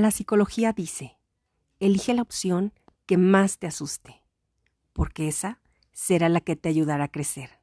La psicología dice, elige la opción que más te asuste, porque esa será la que te ayudará a crecer.